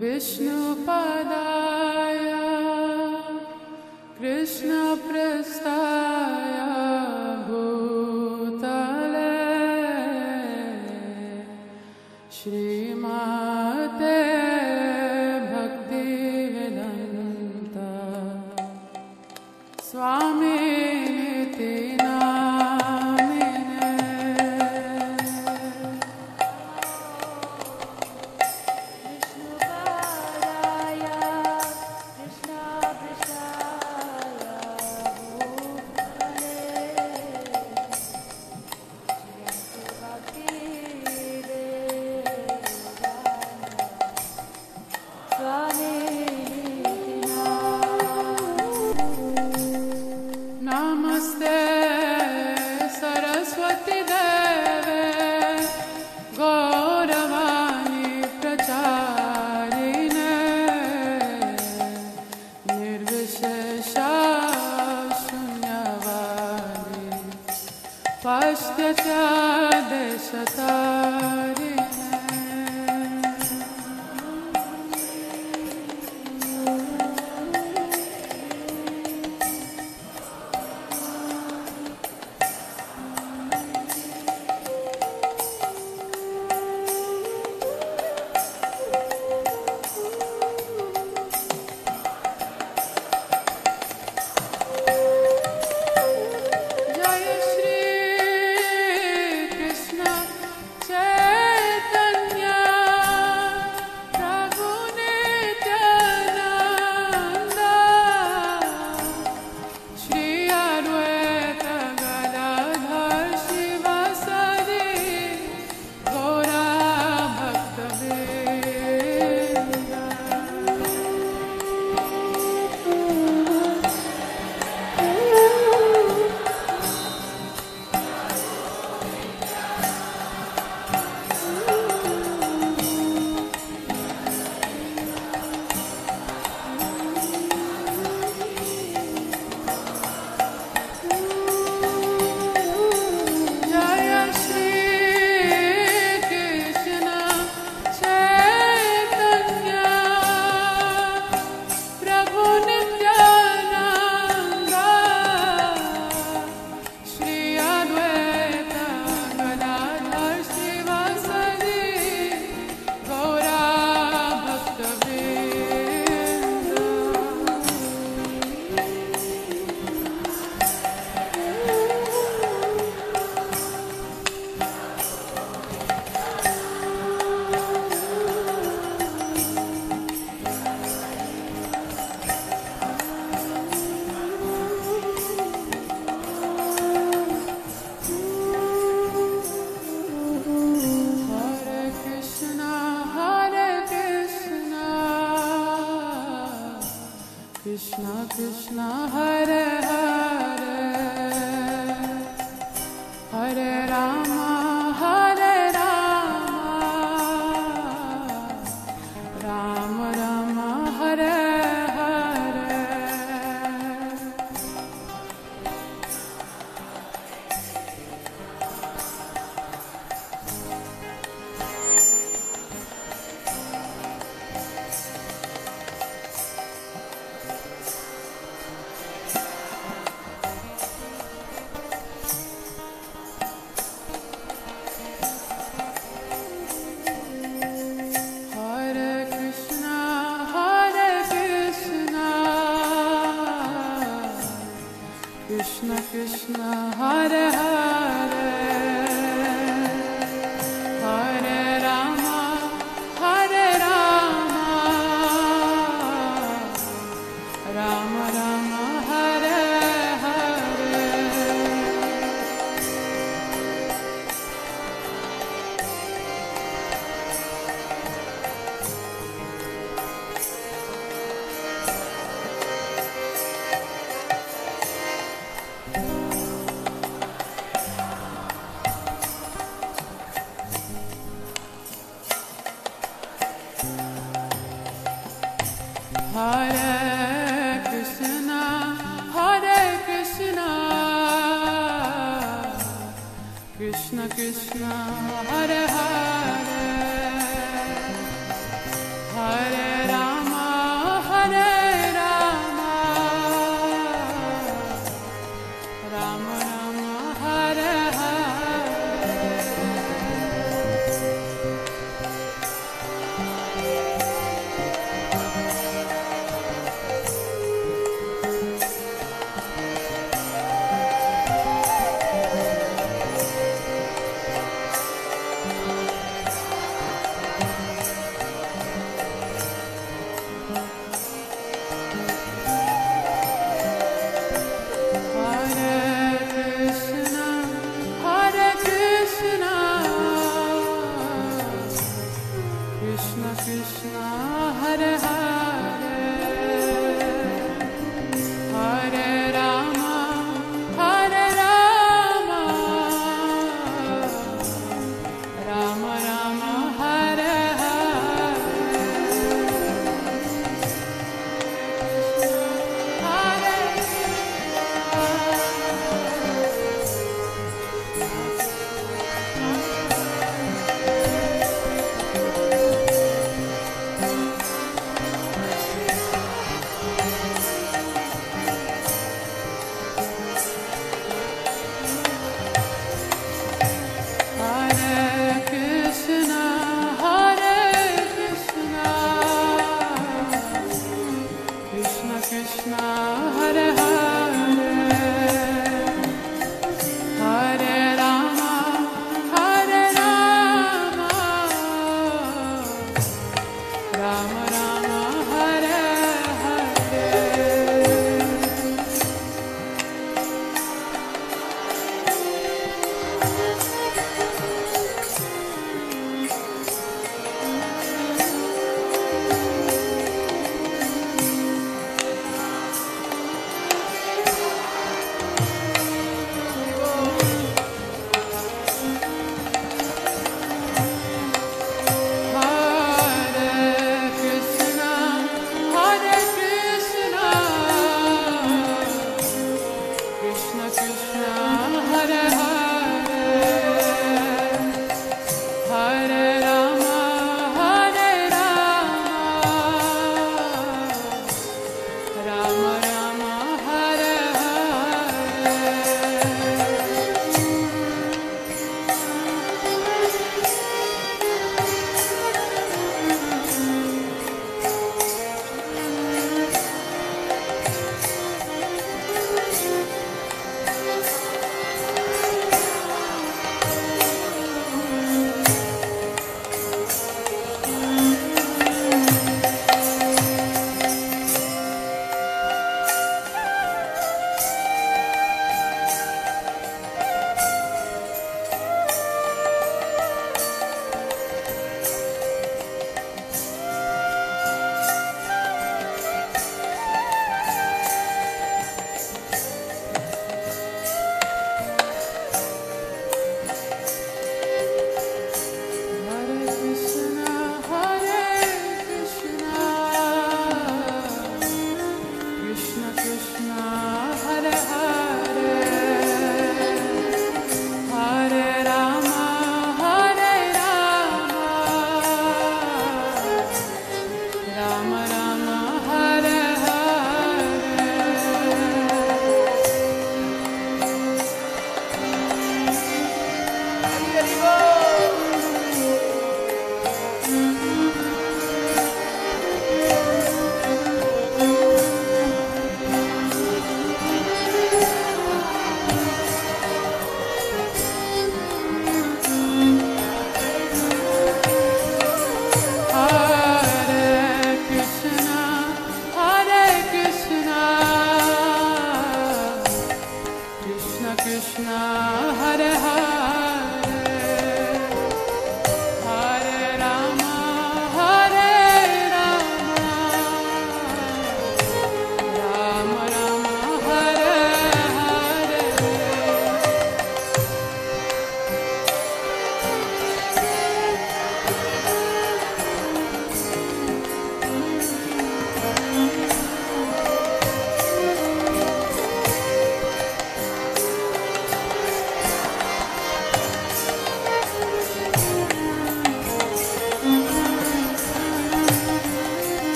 विष्णुपदाय देशतारिणे مولانا هاي Krishna हर हर